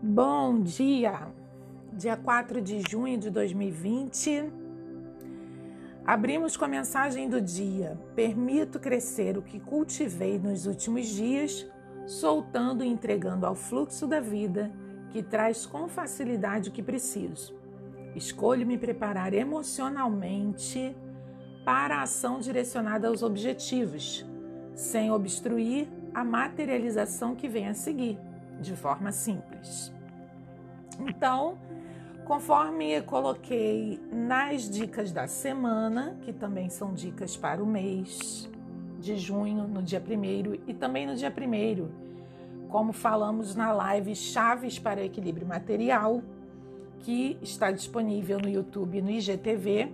Bom dia, dia 4 de junho de 2020. Abrimos com a mensagem do dia: Permito crescer o que cultivei nos últimos dias, soltando e entregando ao fluxo da vida que traz com facilidade o que preciso. Escolho me preparar emocionalmente para a ação direcionada aos objetivos, sem obstruir a materialização que vem a seguir de forma simples. Então, conforme coloquei nas dicas da semana, que também são dicas para o mês de junho, no dia 1 e também no dia 1 como falamos na live Chaves para Equilíbrio Material, que está disponível no YouTube e no IGTV.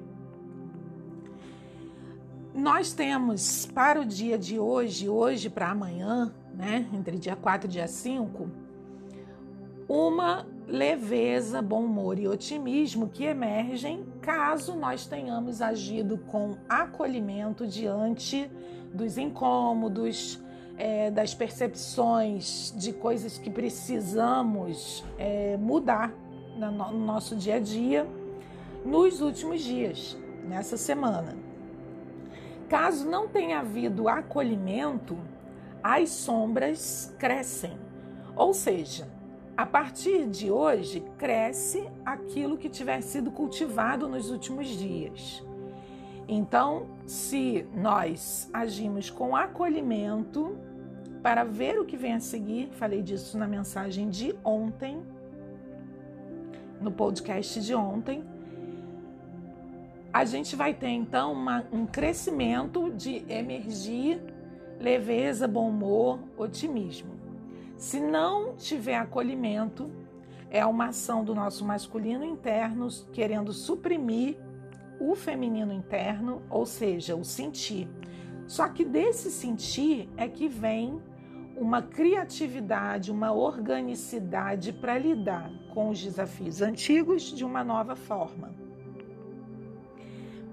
Nós temos para o dia de hoje, hoje para amanhã, né, entre dia 4 e dia 5, uma leveza, bom humor e otimismo que emergem caso nós tenhamos agido com acolhimento diante dos incômodos, é, das percepções de coisas que precisamos é, mudar no, no nosso dia a dia nos últimos dias, nessa semana. Caso não tenha havido acolhimento, as sombras crescem. Ou seja, a partir de hoje, cresce aquilo que tiver sido cultivado nos últimos dias. Então, se nós agimos com acolhimento para ver o que vem a seguir, falei disso na mensagem de ontem, no podcast de ontem, a gente vai ter então uma, um crescimento de emergir leveza, bom humor, otimismo. Se não tiver acolhimento, é uma ação do nosso masculino interno querendo suprimir o feminino interno, ou seja, o sentir. Só que desse sentir é que vem uma criatividade, uma organicidade para lidar com os desafios antigos de uma nova forma.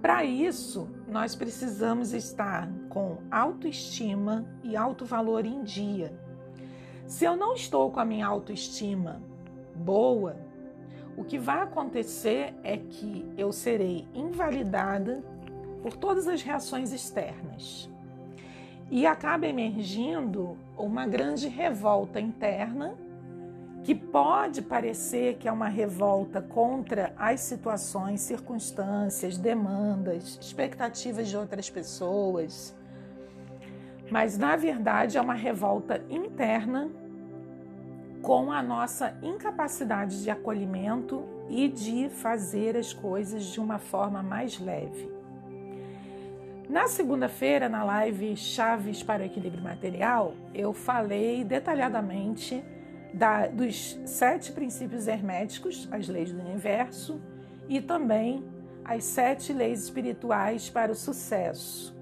Para isso, nós precisamos estar com autoestima e alto valor em dia. Se eu não estou com a minha autoestima boa, o que vai acontecer é que eu serei invalidada por todas as reações externas. E acaba emergindo uma grande revolta interna que pode parecer que é uma revolta contra as situações, circunstâncias, demandas, expectativas de outras pessoas, mas na verdade é uma revolta interna com a nossa incapacidade de acolhimento e de fazer as coisas de uma forma mais leve. Na segunda-feira, na live Chaves para o Equilíbrio Material, eu falei detalhadamente da, dos sete princípios herméticos, as leis do universo, e também as sete leis espirituais para o sucesso.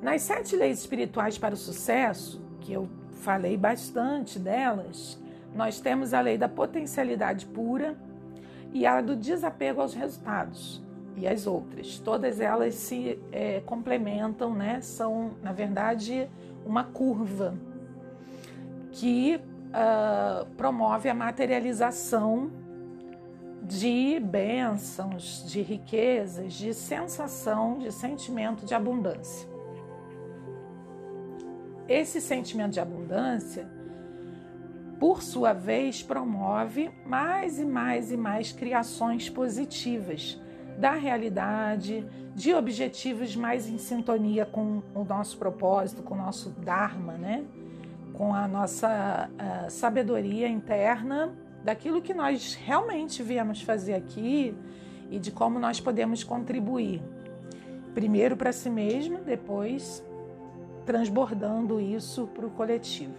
Nas sete leis espirituais para o sucesso, que eu falei bastante delas, nós temos a lei da potencialidade pura e a do desapego aos resultados e as outras. Todas elas se é, complementam, né? São, na verdade, uma curva que uh, promove a materialização de bênçãos, de riquezas, de sensação, de sentimento de abundância. Esse sentimento de abundância, por sua vez, promove mais e mais e mais criações positivas da realidade, de objetivos mais em sintonia com o nosso propósito, com o nosso Dharma, né? com a nossa a sabedoria interna daquilo que nós realmente viemos fazer aqui e de como nós podemos contribuir. Primeiro para si mesmo, depois transbordando isso para o coletivo.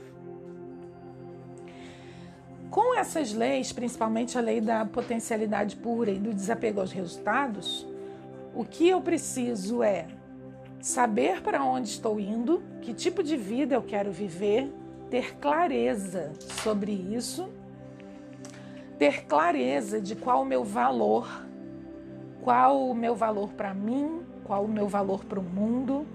Com essas leis, principalmente a lei da potencialidade pura e do desapego aos resultados, o que eu preciso é saber para onde estou indo, que tipo de vida eu quero viver, ter clareza sobre isso, ter clareza de qual o meu valor, qual o meu valor para mim, qual o meu valor para o mundo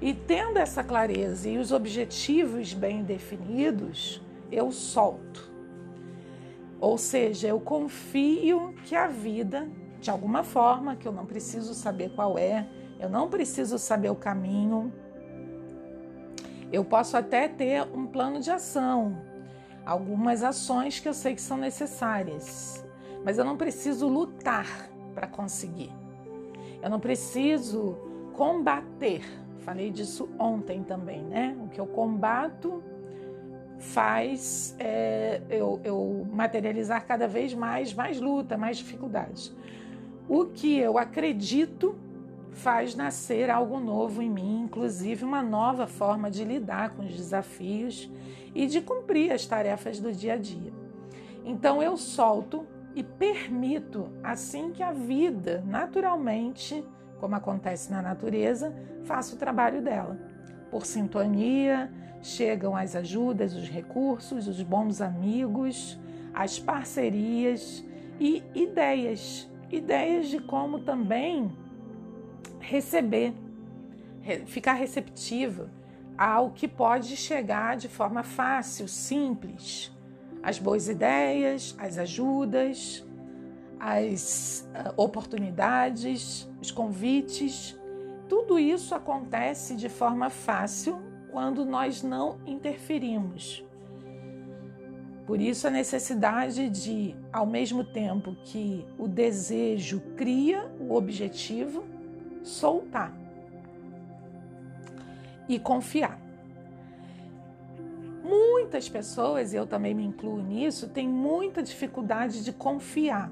e tendo essa clareza e os objetivos bem definidos, eu solto. Ou seja, eu confio que a vida, de alguma forma, que eu não preciso saber qual é, eu não preciso saber o caminho, eu posso até ter um plano de ação, algumas ações que eu sei que são necessárias, mas eu não preciso lutar para conseguir. Eu não preciso combater. Falei disso ontem também, né? O que eu combato faz é, eu, eu materializar cada vez mais, mais luta, mais dificuldades. O que eu acredito faz nascer algo novo em mim, inclusive uma nova forma de lidar com os desafios e de cumprir as tarefas do dia a dia. Então eu solto e permito, assim que a vida naturalmente, como acontece na natureza, faça o trabalho dela. Por sintonia, chegam as ajudas, os recursos, os bons amigos, as parcerias e ideias. Ideias de como também receber, ficar receptivo ao que pode chegar de forma fácil, simples. As boas ideias, as ajudas, as ah, oportunidades, os convites, tudo isso acontece de forma fácil quando nós não interferimos. Por isso a necessidade de, ao mesmo tempo que o desejo cria o objetivo, soltar e confiar. Muitas pessoas, e eu também me incluo nisso, têm muita dificuldade de confiar.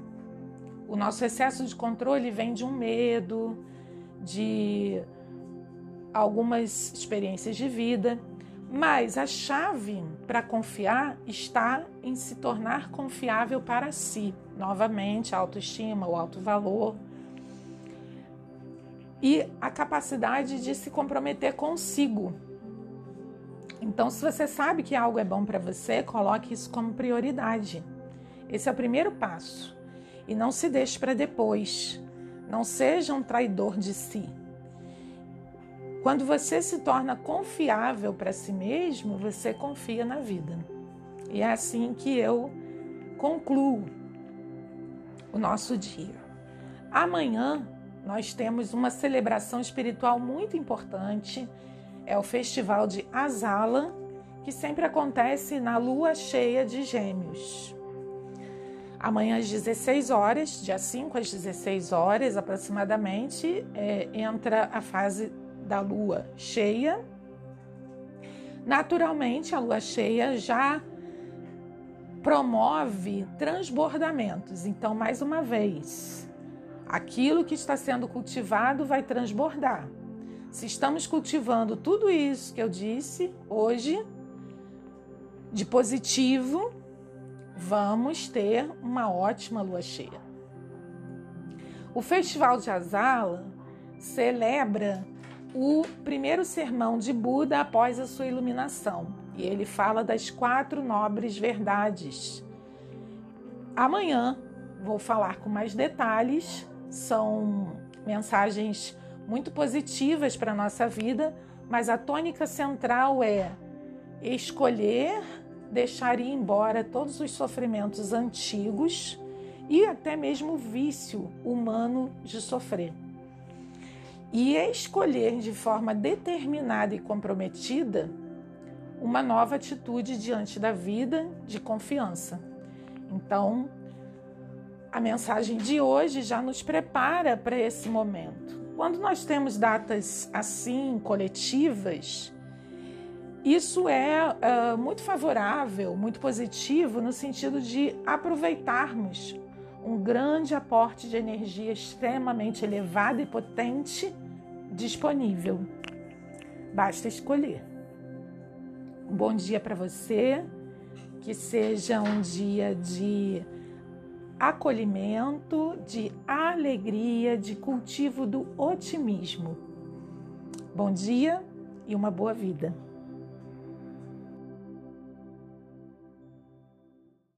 O nosso excesso de controle vem de um medo, de algumas experiências de vida, mas a chave para confiar está em se tornar confiável para si. Novamente, a autoestima, o alto valor, e a capacidade de se comprometer consigo. Então, se você sabe que algo é bom para você, coloque isso como prioridade. Esse é o primeiro passo. E não se deixe para depois. Não seja um traidor de si. Quando você se torna confiável para si mesmo, você confia na vida. E é assim que eu concluo o nosso dia. Amanhã nós temos uma celebração espiritual muito importante. É o Festival de Azala, que sempre acontece na lua cheia de Gêmeos. Amanhã às 16 horas, dia 5 às 16 horas aproximadamente, é, entra a fase da lua cheia. Naturalmente, a lua cheia já promove transbordamentos. Então, mais uma vez, aquilo que está sendo cultivado vai transbordar. Se estamos cultivando tudo isso que eu disse hoje, de positivo, vamos ter uma ótima lua cheia. O Festival de Azala celebra o primeiro sermão de Buda após a sua iluminação. E ele fala das quatro nobres verdades. Amanhã vou falar com mais detalhes são mensagens muito positivas para a nossa vida, mas a tônica central é escolher deixar ir embora todos os sofrimentos antigos e até mesmo o vício humano de sofrer. E escolher de forma determinada e comprometida uma nova atitude diante da vida de confiança. Então, a mensagem de hoje já nos prepara para esse momento. Quando nós temos datas assim, coletivas, isso é uh, muito favorável, muito positivo, no sentido de aproveitarmos um grande aporte de energia extremamente elevado e potente disponível. Basta escolher. Um bom dia para você, que seja um dia de acolhimento, de alegria, de cultivo do otimismo. Bom dia e uma boa vida.